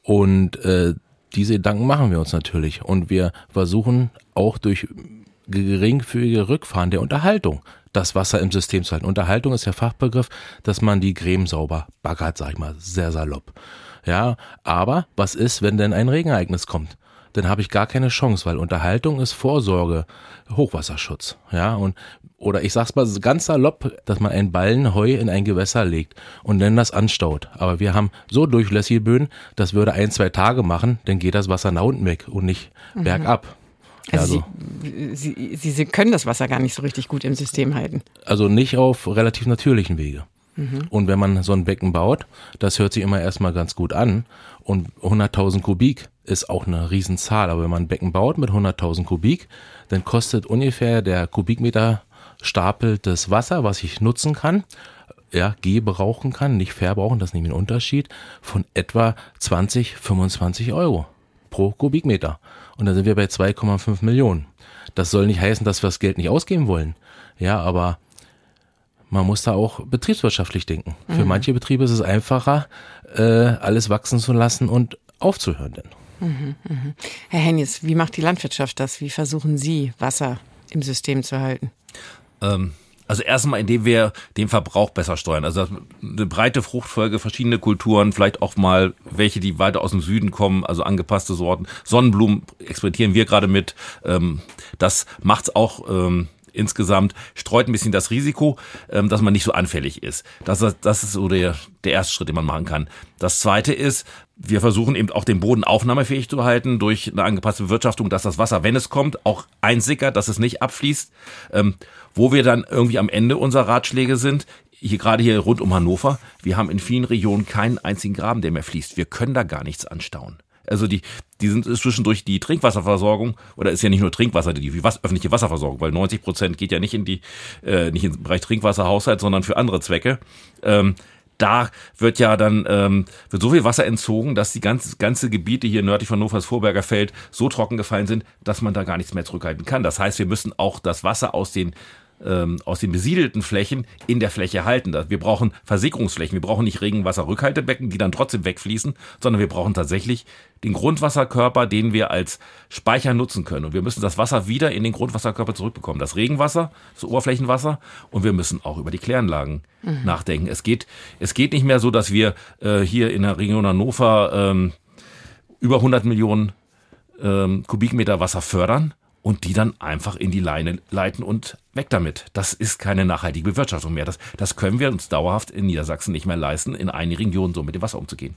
Und äh, diese Gedanken machen wir uns natürlich und wir versuchen auch durch geringfügige Rückfahren der Unterhaltung das Wasser im System zu halten. Unterhaltung ist der Fachbegriff, dass man die Gräben sauber baggert, sag ich mal, sehr salopp. Ja, aber was ist, wenn denn ein Regenereignis kommt? Dann habe ich gar keine Chance, weil Unterhaltung ist Vorsorge, Hochwasserschutz. Ja, und oder ich sag's mal ganz salopp, dass man einen Ballen Heu in ein Gewässer legt und dann das anstaut. Aber wir haben so durchlässige Böden, das würde ein, zwei Tage machen, dann geht das Wasser nach unten weg und nicht mhm. bergab. Also, also Sie, Sie, Sie, können das Wasser gar nicht so richtig gut im System halten. Also nicht auf relativ natürlichen Wege. Mhm. Und wenn man so ein Becken baut, das hört sich immer erstmal ganz gut an. Und 100.000 Kubik ist auch eine Riesenzahl. Aber wenn man ein Becken baut mit 100.000 Kubik, dann kostet ungefähr der Kubikmeter Stapel des Wasser, was ich nutzen kann, ja, gebrauchen kann, nicht verbrauchen, das ist nämlich ein Unterschied, von etwa 20, 25 Euro pro Kubikmeter. Und da sind wir bei 2,5 Millionen. Das soll nicht heißen, dass wir das Geld nicht ausgeben wollen. Ja, aber man muss da auch betriebswirtschaftlich denken. Mhm. Für manche Betriebe ist es einfacher, äh, alles wachsen zu lassen und aufzuhören. Denn. Herr Hennies, wie macht die Landwirtschaft das? Wie versuchen Sie, Wasser im System zu halten? Ähm, also erstmal, indem wir den Verbrauch besser steuern. Also eine breite Fruchtfolge, verschiedene Kulturen, vielleicht auch mal welche, die weiter aus dem Süden kommen, also angepasste Sorten. Sonnenblumen experimentieren wir gerade mit. Ähm, das macht's auch ähm, insgesamt, streut ein bisschen das Risiko, ähm, dass man nicht so anfällig ist. Das, das ist so der, der erste Schritt, den man machen kann. Das zweite ist, wir versuchen eben auch den Boden aufnahmefähig zu halten durch eine angepasste Bewirtschaftung, dass das Wasser, wenn es kommt, auch einsickert, dass es nicht abfließt. Ähm, wo wir dann irgendwie am Ende unserer Ratschläge sind, hier gerade hier rund um Hannover, wir haben in vielen Regionen keinen einzigen Graben, der mehr fließt. Wir können da gar nichts anstauen. Also die, die sind zwischendurch die Trinkwasserversorgung oder ist ja nicht nur Trinkwasser, die was, öffentliche Wasserversorgung, weil 90 Prozent geht ja nicht in die, äh, nicht im Bereich Trinkwasserhaushalt, sondern für andere Zwecke. Ähm, da wird ja dann ähm, wird so viel Wasser entzogen, dass die ganze, ganze Gebiete hier nördlich von Hannovers Vorberger Feld so trocken gefallen sind, dass man da gar nichts mehr zurückhalten kann. Das heißt, wir müssen auch das Wasser aus den ähm, aus den besiedelten Flächen in der Fläche halten. Wir brauchen Versickerungsflächen. Wir brauchen nicht Regenwasserrückhaltebecken, die dann trotzdem wegfließen, sondern wir brauchen tatsächlich den Grundwasserkörper, den wir als Speicher nutzen können. Und wir müssen das Wasser wieder in den Grundwasserkörper zurückbekommen. Das Regenwasser, das Oberflächenwasser. Und wir müssen auch über die Kläranlagen mhm. nachdenken. Es geht, es geht nicht mehr so, dass wir äh, hier in der Region Hannover ähm, über 100 Millionen ähm, Kubikmeter Wasser fördern, und die dann einfach in die Leine leiten und weg damit. Das ist keine nachhaltige Bewirtschaftung mehr. Das, das können wir uns dauerhaft in Niedersachsen nicht mehr leisten, in einigen Regionen so mit dem Wasser umzugehen.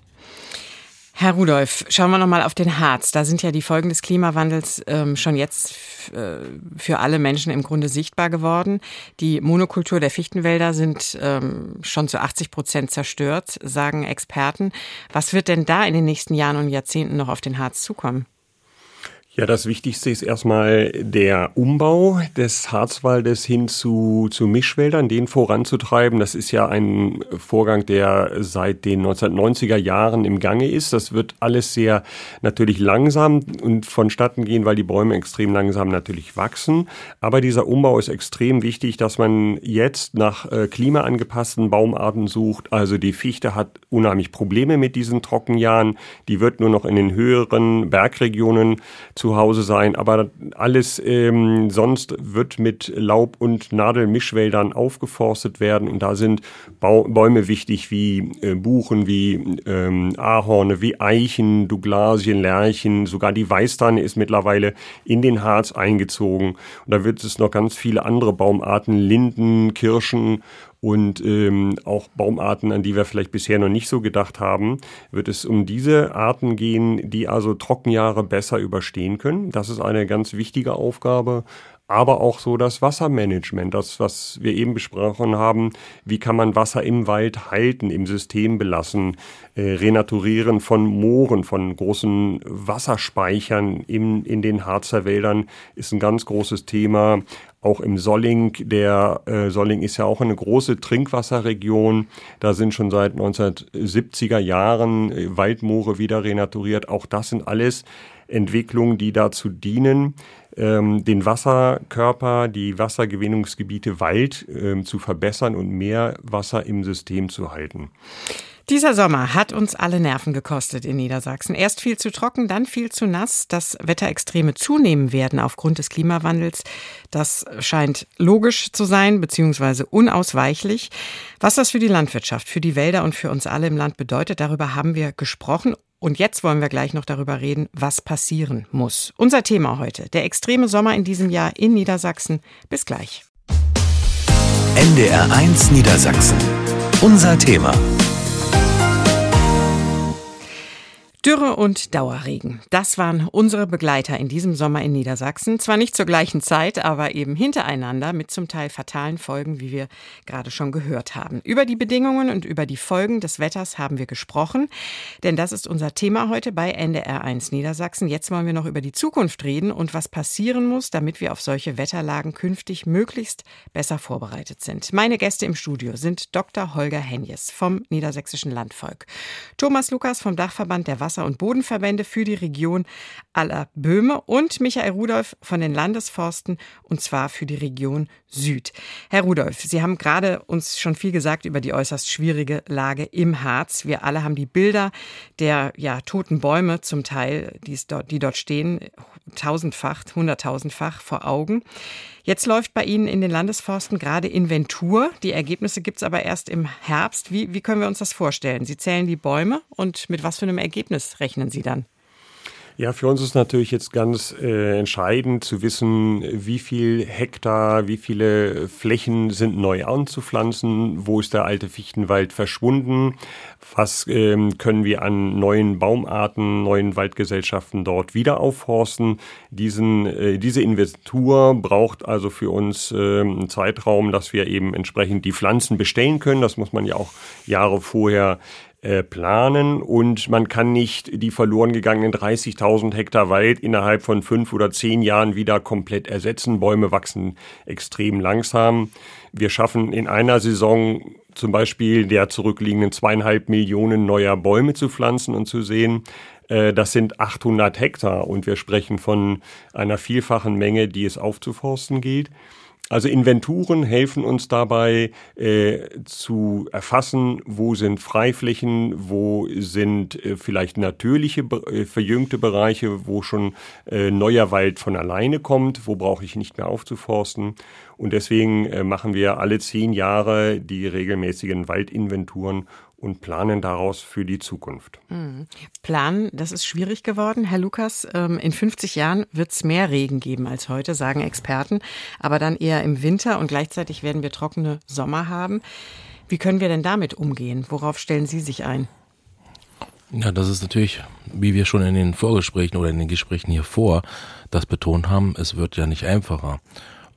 Herr Rudolf, schauen wir nochmal auf den Harz. Da sind ja die Folgen des Klimawandels ähm, schon jetzt äh, für alle Menschen im Grunde sichtbar geworden. Die Monokultur der Fichtenwälder sind ähm, schon zu 80 Prozent zerstört, sagen Experten. Was wird denn da in den nächsten Jahren und Jahrzehnten noch auf den Harz zukommen? Ja, das Wichtigste ist erstmal der Umbau des Harzwaldes hin zu, zu Mischwäldern, den voranzutreiben. Das ist ja ein Vorgang, der seit den 1990er Jahren im Gange ist. Das wird alles sehr natürlich langsam und vonstatten gehen, weil die Bäume extrem langsam natürlich wachsen. Aber dieser Umbau ist extrem wichtig, dass man jetzt nach äh, klimaangepassten Baumarten sucht. Also die Fichte hat unheimlich Probleme mit diesen Trockenjahren. Die wird nur noch in den höheren Bergregionen zu zu Hause sein, aber alles ähm, sonst wird mit Laub- und Nadelmischwäldern aufgeforstet werden. Und da sind Bau Bäume wichtig wie äh, Buchen, wie ähm, Ahorne, wie Eichen, Douglasien, Lärchen, sogar die Weißtanne ist mittlerweile in den Harz eingezogen. Und da wird es noch ganz viele andere Baumarten, Linden, Kirschen und ähm, auch Baumarten, an die wir vielleicht bisher noch nicht so gedacht haben, wird es um diese Arten gehen, die also Trockenjahre besser überstehen können. Das ist eine ganz wichtige Aufgabe aber auch so das Wassermanagement, das, was wir eben besprochen haben. Wie kann man Wasser im Wald halten, im System belassen, äh, renaturieren von Mooren, von großen Wasserspeichern in, in den Harzer Wäldern ist ein ganz großes Thema. Auch im Solling, der äh, Solling ist ja auch eine große Trinkwasserregion. Da sind schon seit 1970er Jahren äh, Waldmoore wieder renaturiert. Auch das sind alles Entwicklungen, die dazu dienen, ähm, den Wasserkörper, die Wassergewinnungsgebiete Wald ähm, zu verbessern und mehr Wasser im System zu halten. Dieser Sommer hat uns alle Nerven gekostet in Niedersachsen. Erst viel zu trocken, dann viel zu nass. Dass Wetterextreme zunehmen werden aufgrund des Klimawandels, das scheint logisch zu sein, beziehungsweise unausweichlich. Was das für die Landwirtschaft, für die Wälder und für uns alle im Land bedeutet, darüber haben wir gesprochen. Und jetzt wollen wir gleich noch darüber reden, was passieren muss. Unser Thema heute, der extreme Sommer in diesem Jahr in Niedersachsen. Bis gleich. NDR 1 Niedersachsen. Unser Thema. Dürre und Dauerregen. Das waren unsere Begleiter in diesem Sommer in Niedersachsen. Zwar nicht zur gleichen Zeit, aber eben hintereinander mit zum Teil fatalen Folgen, wie wir gerade schon gehört haben. Über die Bedingungen und über die Folgen des Wetters haben wir gesprochen, denn das ist unser Thema heute bei NDR 1 Niedersachsen. Jetzt wollen wir noch über die Zukunft reden und was passieren muss, damit wir auf solche Wetterlagen künftig möglichst besser vorbereitet sind. Meine Gäste im Studio sind Dr. Holger Henjes vom Niedersächsischen Landvolk, Thomas Lukas vom Dachverband der Wasser Wasser- und Bodenverbände für die Region aller Böhme und Michael Rudolph von den Landesforsten und zwar für die Region Süd. Herr Rudolph, Sie haben gerade uns schon viel gesagt über die äußerst schwierige Lage im Harz. Wir alle haben die Bilder der ja, toten Bäume zum Teil, die, dort, die dort stehen, tausendfach, hunderttausendfach vor Augen. Jetzt läuft bei Ihnen in den Landesforsten gerade Inventur. Die Ergebnisse gibt es aber erst im Herbst. Wie, wie können wir uns das vorstellen? Sie zählen die Bäume und mit was für einem Ergebnis rechnen Sie dann? Ja, für uns ist natürlich jetzt ganz äh, entscheidend zu wissen, wie viel Hektar, wie viele Flächen sind neu anzupflanzen, wo ist der alte Fichtenwald verschwunden, was ähm, können wir an neuen Baumarten, neuen Waldgesellschaften dort wieder aufforsten. Diesen, äh, diese Inventur braucht also für uns äh, einen Zeitraum, dass wir eben entsprechend die Pflanzen bestellen können. Das muss man ja auch Jahre vorher äh, planen und man kann nicht die verloren gegangenen 30.000 Hektar Wald innerhalb von fünf oder zehn Jahren wieder komplett ersetzen. Bäume wachsen extrem langsam. Wir schaffen in einer Saison zum Beispiel der zurückliegenden zweieinhalb Millionen neuer Bäume zu pflanzen und zu sehen. Äh, das sind 800 Hektar und wir sprechen von einer vielfachen Menge, die es aufzuforsten gilt. Also Inventuren helfen uns dabei äh, zu erfassen, wo sind Freiflächen, wo sind äh, vielleicht natürliche äh, verjüngte Bereiche, wo schon äh, neuer Wald von alleine kommt, wo brauche ich nicht mehr aufzuforsten. Und deswegen äh, machen wir alle zehn Jahre die regelmäßigen Waldinventuren und planen daraus für die Zukunft. Mhm. Planen, das ist schwierig geworden. Herr Lukas, ähm, in 50 Jahren wird es mehr Regen geben als heute, sagen Experten, aber dann eher im Winter und gleichzeitig werden wir trockene Sommer haben. Wie können wir denn damit umgehen? Worauf stellen Sie sich ein? Ja, das ist natürlich, wie wir schon in den Vorgesprächen oder in den Gesprächen hier vor das betont haben, es wird ja nicht einfacher.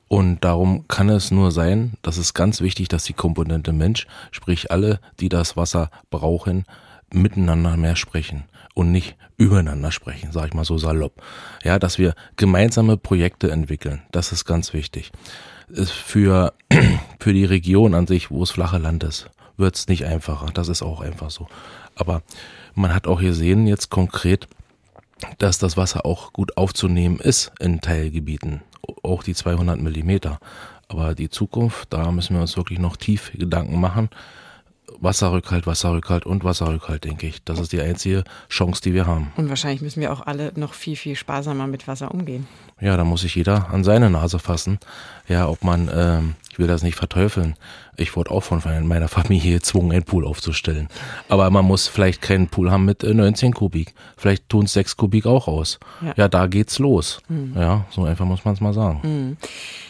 Und darum kann es nur sein, das ist ganz wichtig, dass die Komponente Mensch, sprich alle, die das Wasser brauchen, miteinander mehr sprechen und nicht übereinander sprechen, sag ich mal so salopp. Ja, dass wir gemeinsame Projekte entwickeln, das ist ganz wichtig. Für, für die Region an sich, wo es flache Land ist, wird es nicht einfacher. Das ist auch einfach so. Aber man hat auch gesehen jetzt konkret, dass das Wasser auch gut aufzunehmen ist in Teilgebieten auch die 200 Millimeter. Aber die Zukunft, da müssen wir uns wirklich noch tief Gedanken machen. Wasserrückhalt, Wasserrückhalt und Wasserrückhalt, denke ich. Das ist die einzige Chance, die wir haben. Und wahrscheinlich müssen wir auch alle noch viel, viel sparsamer mit Wasser umgehen. Ja, da muss sich jeder an seine Nase fassen. Ja, ob man, ähm, will das nicht verteufeln, ich wurde auch von meiner Familie gezwungen, einen Pool aufzustellen. Aber man muss vielleicht keinen Pool haben mit 19 äh, Kubik. Vielleicht tun es 6 Kubik auch aus. Ja. ja, da geht's los. Mhm. Ja, so einfach muss man es mal sagen. Mhm.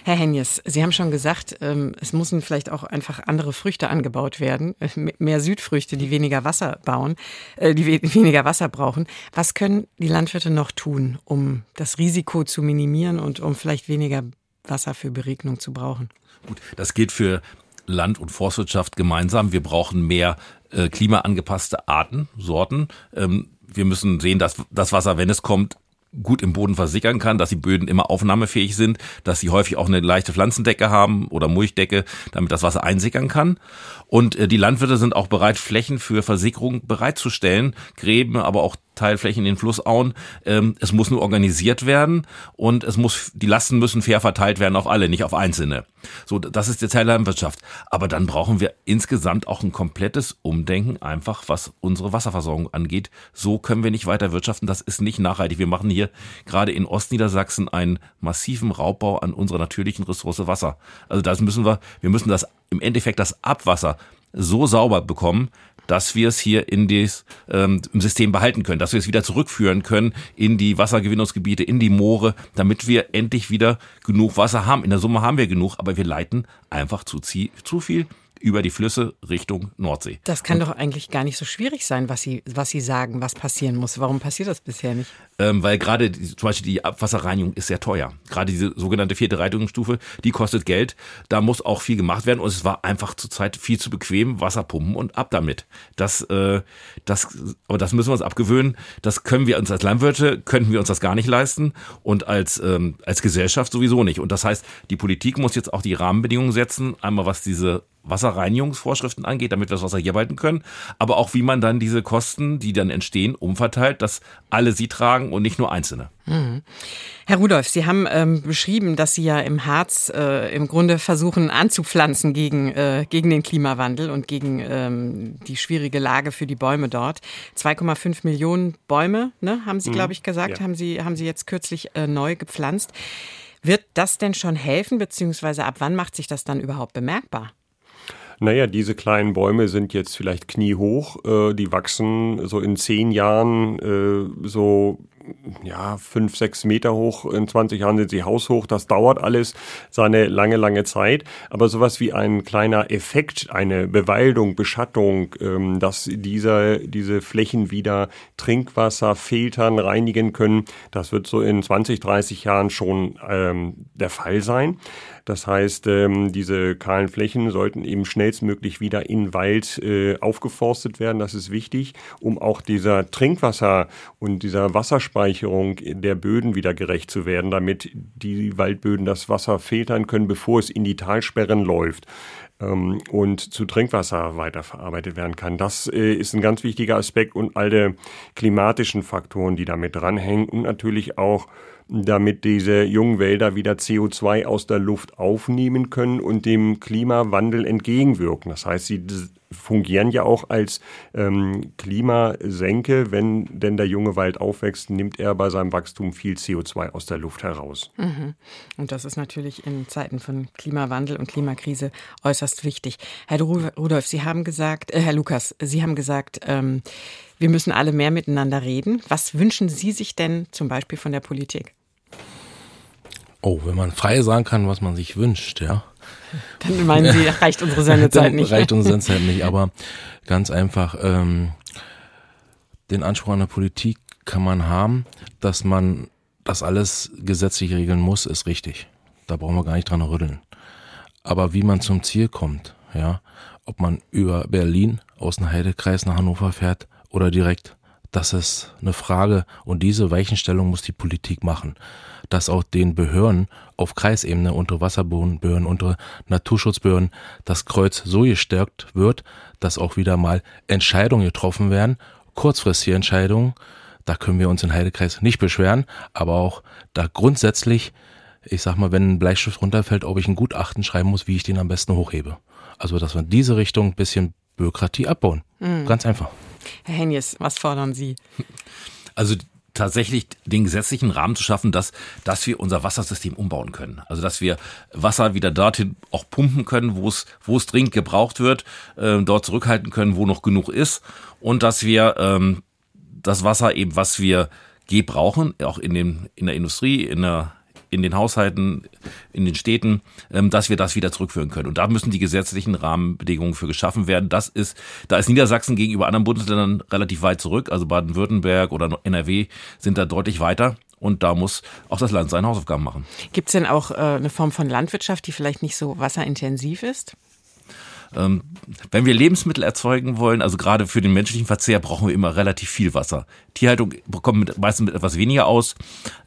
Herr Henjes, Sie haben schon gesagt, ähm, es müssen vielleicht auch einfach andere Früchte angebaut werden. Äh, mehr Südfrüchte, die weniger Wasser bauen, äh, die weniger Wasser brauchen. Was können die Landwirte noch tun, um das Risiko zu minimieren und um vielleicht weniger Wasser für Beregnung zu brauchen? Gut, das gilt für Land- und Forstwirtschaft gemeinsam. Wir brauchen mehr äh, klimaangepasste Arten, Sorten. Ähm, wir müssen sehen, dass das Wasser, wenn es kommt, gut im Boden versickern kann, dass die Böden immer aufnahmefähig sind, dass sie häufig auch eine leichte Pflanzendecke haben oder Mulchdecke, damit das Wasser einsickern kann. Und äh, die Landwirte sind auch bereit, Flächen für Versickerung bereitzustellen, Gräben, aber auch Teilflächen in den Flussauen. Ähm, es muss nur organisiert werden und es muss, die Lasten müssen fair verteilt werden auf alle, nicht auf Einzelne. So, das ist der Teil der Landwirtschaft. Aber dann brauchen wir insgesamt auch ein komplettes Umdenken, einfach was unsere Wasserversorgung angeht. So können wir nicht weiter wirtschaften. Das ist nicht nachhaltig. Wir machen hier gerade in Ostniedersachsen einen massiven Raubbau an unserer natürlichen Ressource Wasser. Also das müssen wir, wir müssen das im Endeffekt das Abwasser so sauber bekommen, dass wir es hier in des, ähm, im System behalten können, dass wir es wieder zurückführen können in die Wassergewinnungsgebiete, in die Moore, damit wir endlich wieder genug Wasser haben. In der Summe haben wir genug, aber wir leiten einfach zu, zu viel über die Flüsse Richtung Nordsee. Das kann und, doch eigentlich gar nicht so schwierig sein, was Sie, was Sie sagen, was passieren muss. Warum passiert das bisher nicht? Ähm, weil gerade zum Beispiel die Abwasserreinigung ist sehr teuer. Gerade diese sogenannte vierte Reinigungsstufe, die kostet Geld. Da muss auch viel gemacht werden und es war einfach zurzeit viel zu bequem, Wasser pumpen und ab damit. Das, äh, das, aber das müssen wir uns abgewöhnen. Das können wir uns als Landwirte, könnten wir uns das gar nicht leisten und als, ähm, als Gesellschaft sowieso nicht. Und das heißt, die Politik muss jetzt auch die Rahmenbedingungen setzen, einmal was diese Wasserreinigungsvorschriften angeht, damit wir das Wasser hier halten können, aber auch wie man dann diese Kosten, die dann entstehen, umverteilt, dass alle sie tragen und nicht nur Einzelne. Mhm. Herr Rudolph, Sie haben ähm, beschrieben, dass Sie ja im Harz äh, im Grunde versuchen anzupflanzen gegen, äh, gegen den Klimawandel und gegen ähm, die schwierige Lage für die Bäume dort. 2,5 Millionen Bäume, ne, haben Sie, mhm. glaube ich, gesagt, ja. haben, Sie, haben Sie jetzt kürzlich äh, neu gepflanzt. Wird das denn schon helfen, beziehungsweise ab wann macht sich das dann überhaupt bemerkbar? Naja, diese kleinen Bäume sind jetzt vielleicht kniehoch, äh, die wachsen so in zehn Jahren äh, so ja, fünf, sechs Meter hoch, in 20 Jahren sind sie haushoch, das dauert alles seine lange, lange Zeit. Aber sowas wie ein kleiner Effekt, eine Bewaldung, Beschattung, ähm, dass dieser, diese Flächen wieder Trinkwasser filtern, reinigen können, das wird so in 20, 30 Jahren schon ähm, der Fall sein. Das heißt, ähm, diese kahlen Flächen sollten eben schnellstmöglich wieder in Wald äh, aufgeforstet werden. Das ist wichtig, um auch dieser Trinkwasser und dieser Wasserspeicherung der Böden wieder gerecht zu werden, damit die Waldböden das Wasser filtern können, bevor es in die Talsperren läuft ähm, und zu Trinkwasser weiterverarbeitet werden kann. Das äh, ist ein ganz wichtiger Aspekt und alle klimatischen Faktoren, die damit dranhängen und natürlich auch damit diese jungen Wälder wieder CO2 aus der Luft aufnehmen können und dem Klimawandel entgegenwirken. Das heißt, sie fungieren ja auch als ähm, Klimasenke. Wenn denn der junge Wald aufwächst, nimmt er bei seinem Wachstum viel CO2 aus der Luft heraus. Mhm. Und das ist natürlich in Zeiten von Klimawandel und Klimakrise äußerst wichtig. Herr Rudolf, Sie haben gesagt, äh, Herr Lukas, Sie haben gesagt, ähm, wir müssen alle mehr miteinander reden. Was wünschen Sie sich denn zum Beispiel von der Politik? Oh, wenn man frei sagen kann, was man sich wünscht, ja. Dann meinen Sie, reicht unsere Sendezeit nicht. Reicht unsere Sendezeit nicht, aber ganz einfach, ähm, den Anspruch an der Politik kann man haben, dass man das alles gesetzlich regeln muss, ist richtig. Da brauchen wir gar nicht dran rütteln. Aber wie man zum Ziel kommt, ja, ob man über Berlin aus dem Heidekreis nach Hannover fährt oder direkt, das ist eine Frage und diese Weichenstellung muss die Politik machen dass auch den Behörden auf Kreisebene, unter Wasserbodenbehörden, unter Naturschutzbehörden das Kreuz so gestärkt wird, dass auch wieder mal Entscheidungen getroffen werden, kurzfristige Entscheidungen. Da können wir uns in Heidekreis nicht beschweren, aber auch da grundsätzlich, ich sag mal, wenn ein Bleistift runterfällt, ob ich ein Gutachten schreiben muss, wie ich den am besten hochhebe. Also, dass wir in diese Richtung ein bisschen Bürokratie abbauen. Mhm. Ganz einfach. Herr Henjes, was fordern Sie? Also tatsächlich den gesetzlichen Rahmen zu schaffen, dass, dass wir unser Wassersystem umbauen können. Also dass wir Wasser wieder dorthin auch pumpen können, wo es, wo es dringend gebraucht wird, äh, dort zurückhalten können, wo noch genug ist und dass wir ähm, das Wasser eben, was wir gebrauchen, auch in, dem, in der Industrie, in der in den Haushalten, in den Städten, ähm, dass wir das wieder zurückführen können. Und da müssen die gesetzlichen Rahmenbedingungen für geschaffen werden. Das ist, da ist Niedersachsen gegenüber anderen Bundesländern relativ weit zurück. Also Baden-Württemberg oder NRW sind da deutlich weiter. Und da muss auch das Land seine Hausaufgaben machen. Gibt es denn auch äh, eine Form von Landwirtschaft, die vielleicht nicht so wasserintensiv ist? Ähm, wenn wir Lebensmittel erzeugen wollen, also gerade für den menschlichen Verzehr, brauchen wir immer relativ viel Wasser. Tierhaltung kommt mit, meistens mit etwas weniger aus,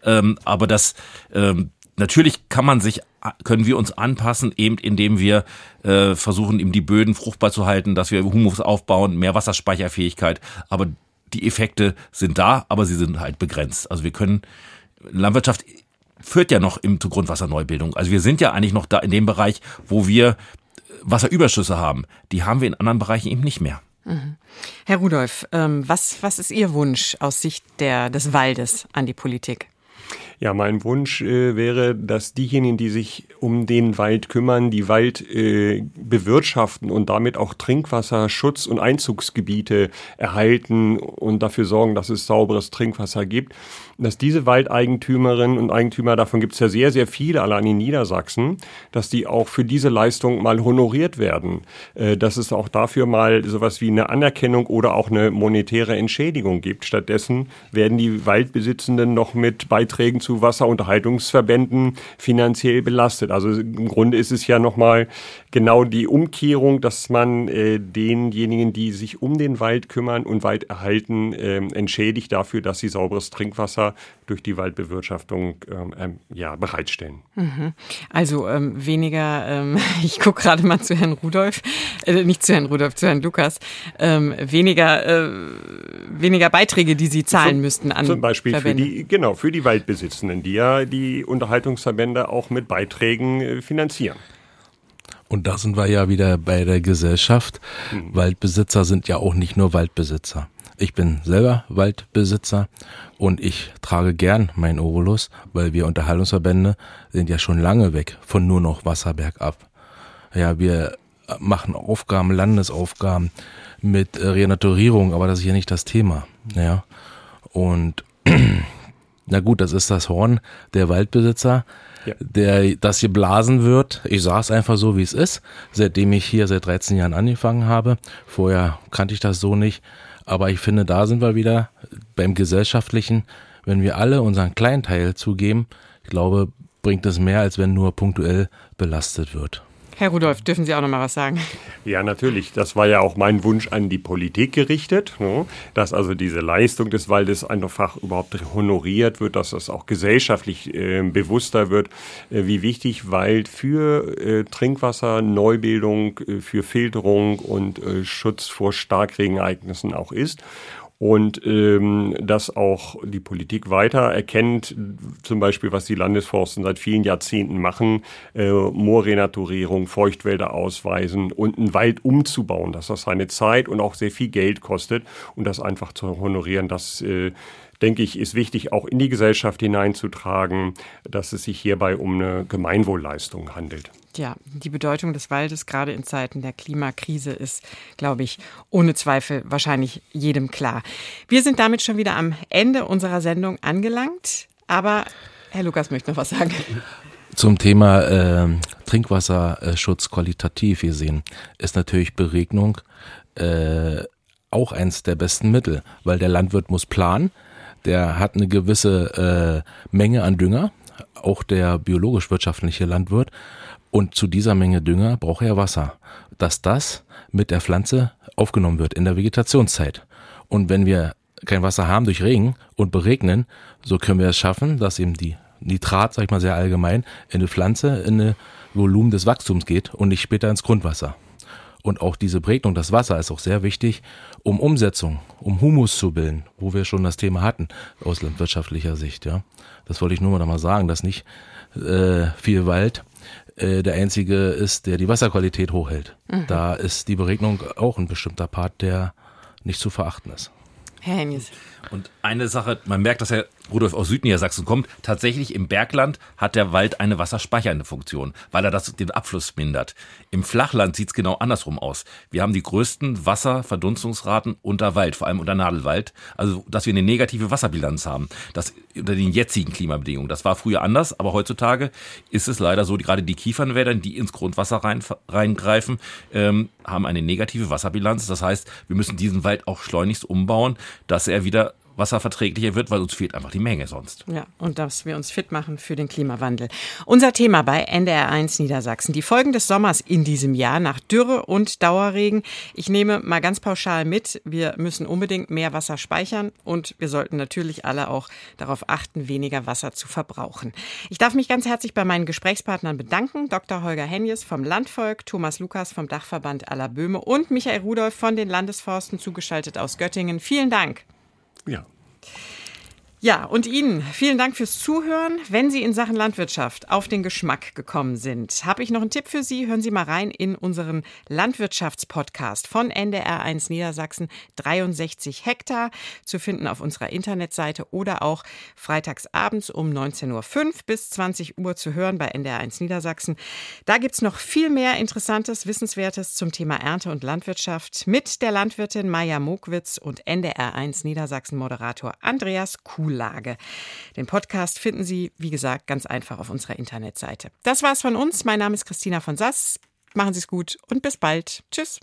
ähm, aber das ähm, natürlich kann man sich können wir uns anpassen, eben indem wir äh, versuchen, eben die Böden fruchtbar zu halten, dass wir Humus aufbauen, mehr Wasserspeicherfähigkeit. Aber die Effekte sind da, aber sie sind halt begrenzt. Also wir können, Landwirtschaft führt ja noch im, zur Grundwasserneubildung. Also wir sind ja eigentlich noch da in dem Bereich, wo wir Wasserüberschüsse haben. Die haben wir in anderen Bereichen eben nicht mehr. Mhm. Herr Rudolph, ähm, was, was ist Ihr Wunsch aus Sicht der, des Waldes an die Politik? Ja, mein Wunsch äh, wäre, dass diejenigen, die sich um den Wald kümmern, die Wald äh, bewirtschaften und damit auch Trinkwasserschutz und Einzugsgebiete erhalten und dafür sorgen, dass es sauberes Trinkwasser gibt, dass diese Waldeigentümerinnen und Eigentümer, davon gibt es ja sehr, sehr viele allein in Niedersachsen, dass die auch für diese Leistung mal honoriert werden, äh, dass es auch dafür mal sowas wie eine Anerkennung oder auch eine monetäre Entschädigung gibt. Stattdessen werden die Waldbesitzenden noch mit Beiträgen zu Wasserunterhaltungsverbänden finanziell belastet. Also im Grunde ist es ja nochmal genau die Umkehrung, dass man äh, denjenigen, die sich um den Wald kümmern und Wald erhalten, äh, entschädigt dafür, dass sie sauberes Trinkwasser durch die Waldbewirtschaftung ähm, ähm, ja, bereitstellen. Mhm. Also ähm, weniger, ähm, ich gucke gerade mal zu Herrn Rudolf, äh, nicht zu Herrn Rudolf, zu Herrn Lukas, ähm, weniger, äh, weniger Beiträge, die Sie zahlen zum, müssten an Zum Beispiel Verbände. für die, genau, für die Waldbesitzenden, die ja die Unterhaltungsverbände auch mit Beiträgen äh, finanzieren. Und da sind wir ja wieder bei der Gesellschaft. Mhm. Waldbesitzer sind ja auch nicht nur Waldbesitzer. Ich bin selber Waldbesitzer und ich trage gern meinen Obolus, weil wir Unterhaltungsverbände sind ja schon lange weg von nur noch Wasserberg ab. Ja, wir machen Aufgaben, Landesaufgaben mit Renaturierung, aber das ist hier nicht das Thema. Ja, und na gut, das ist das Horn der Waldbesitzer, ja. der das hier blasen wird. Ich sage es einfach so, wie es ist, seitdem ich hier seit 13 Jahren angefangen habe. Vorher kannte ich das so nicht. Aber ich finde, da sind wir wieder beim Gesellschaftlichen. Wenn wir alle unseren kleinen Teil zugeben, ich glaube, bringt es mehr, als wenn nur punktuell belastet wird. Herr Rudolph, dürfen Sie auch noch mal was sagen? Ja, natürlich. Das war ja auch mein Wunsch an die Politik gerichtet, ne? dass also diese Leistung des Waldes einfach überhaupt honoriert wird, dass das auch gesellschaftlich äh, bewusster wird, äh, wie wichtig Wald für äh, Trinkwasser, Neubildung, äh, für Filterung und äh, Schutz vor Starkregenereignissen auch ist und ähm, dass auch die Politik weiter erkennt, zum Beispiel was die Landesforsten seit vielen Jahrzehnten machen, äh, Moorrenaturierung, Feuchtwälder ausweisen und einen Wald umzubauen, dass das seine Zeit und auch sehr viel Geld kostet und das einfach zu honorieren, das äh, denke ich, ist wichtig, auch in die Gesellschaft hineinzutragen, dass es sich hierbei um eine Gemeinwohlleistung handelt. Ja, die Bedeutung des Waldes gerade in Zeiten der Klimakrise ist, glaube ich, ohne Zweifel wahrscheinlich jedem klar. Wir sind damit schon wieder am Ende unserer Sendung angelangt, aber Herr Lukas möchte noch was sagen. Zum Thema äh, Trinkwasserschutz qualitativ gesehen ist natürlich Beregnung äh, auch eins der besten Mittel, weil der Landwirt muss planen, der hat eine gewisse äh, Menge an Dünger, auch der biologisch-wirtschaftliche Landwirt. Und zu dieser Menge Dünger braucht er Wasser, dass das mit der Pflanze aufgenommen wird in der Vegetationszeit. Und wenn wir kein Wasser haben durch Regen und beregnen, so können wir es schaffen, dass eben die Nitrat, sag ich mal sehr allgemein, in eine Pflanze in eine Volumen des Wachstums geht und nicht später ins Grundwasser. Und auch diese Prägnung, das Wasser ist auch sehr wichtig, um Umsetzung, um Humus zu bilden, wo wir schon das Thema hatten aus landwirtschaftlicher Sicht. Ja, das wollte ich nur mal sagen, dass nicht äh, viel Wald äh, der einzige ist, der die Wasserqualität hochhält. Mhm. Da ist die Beregnung auch ein bestimmter Part, der nicht zu verachten ist. Herr Hennies. Und eine Sache, man merkt, dass Herr Rudolf aus Südniedersachsen kommt. Tatsächlich im Bergland hat der Wald eine wasserspeichernde Funktion, weil er das, den Abfluss mindert. Im Flachland sieht's genau andersrum aus. Wir haben die größten Wasserverdunstungsraten unter Wald, vor allem unter Nadelwald. Also, dass wir eine negative Wasserbilanz haben. Das unter den jetzigen Klimabedingungen. Das war früher anders, aber heutzutage ist es leider so, gerade die Kiefernwälder, die ins Grundwasser rein, reingreifen, ähm, haben eine negative Wasserbilanz. Das heißt, wir müssen diesen Wald auch schleunigst umbauen, dass er wieder wasserverträglicher wird, weil uns fehlt einfach die Menge sonst. Ja, und dass wir uns fit machen für den Klimawandel. Unser Thema bei NDR1 Niedersachsen. Die Folgen des Sommers in diesem Jahr nach Dürre und Dauerregen. Ich nehme mal ganz pauschal mit, wir müssen unbedingt mehr Wasser speichern und wir sollten natürlich alle auch darauf achten, weniger Wasser zu verbrauchen. Ich darf mich ganz herzlich bei meinen Gesprächspartnern bedanken. Dr. Holger Henjes vom Landvolk, Thomas Lukas vom Dachverband aller Böhme und Michael Rudolph von den Landesforsten zugeschaltet aus Göttingen. Vielen Dank. Ja. Ja, und Ihnen vielen Dank fürs Zuhören. Wenn Sie in Sachen Landwirtschaft auf den Geschmack gekommen sind, habe ich noch einen Tipp für Sie. Hören Sie mal rein in unseren Landwirtschaftspodcast von NDR1 Niedersachsen. 63 Hektar zu finden auf unserer Internetseite oder auch freitags abends um 19.05 Uhr bis 20 Uhr zu hören bei NDR1 Niedersachsen. Da gibt es noch viel mehr Interessantes, Wissenswertes zum Thema Ernte und Landwirtschaft mit der Landwirtin Maja Mokwitz und NDR1 Niedersachsen Moderator Andreas Kuhl. Lage. Den Podcast finden Sie, wie gesagt, ganz einfach auf unserer Internetseite. Das war's von uns. Mein Name ist Christina von Sass. Machen Sie es gut und bis bald. Tschüss.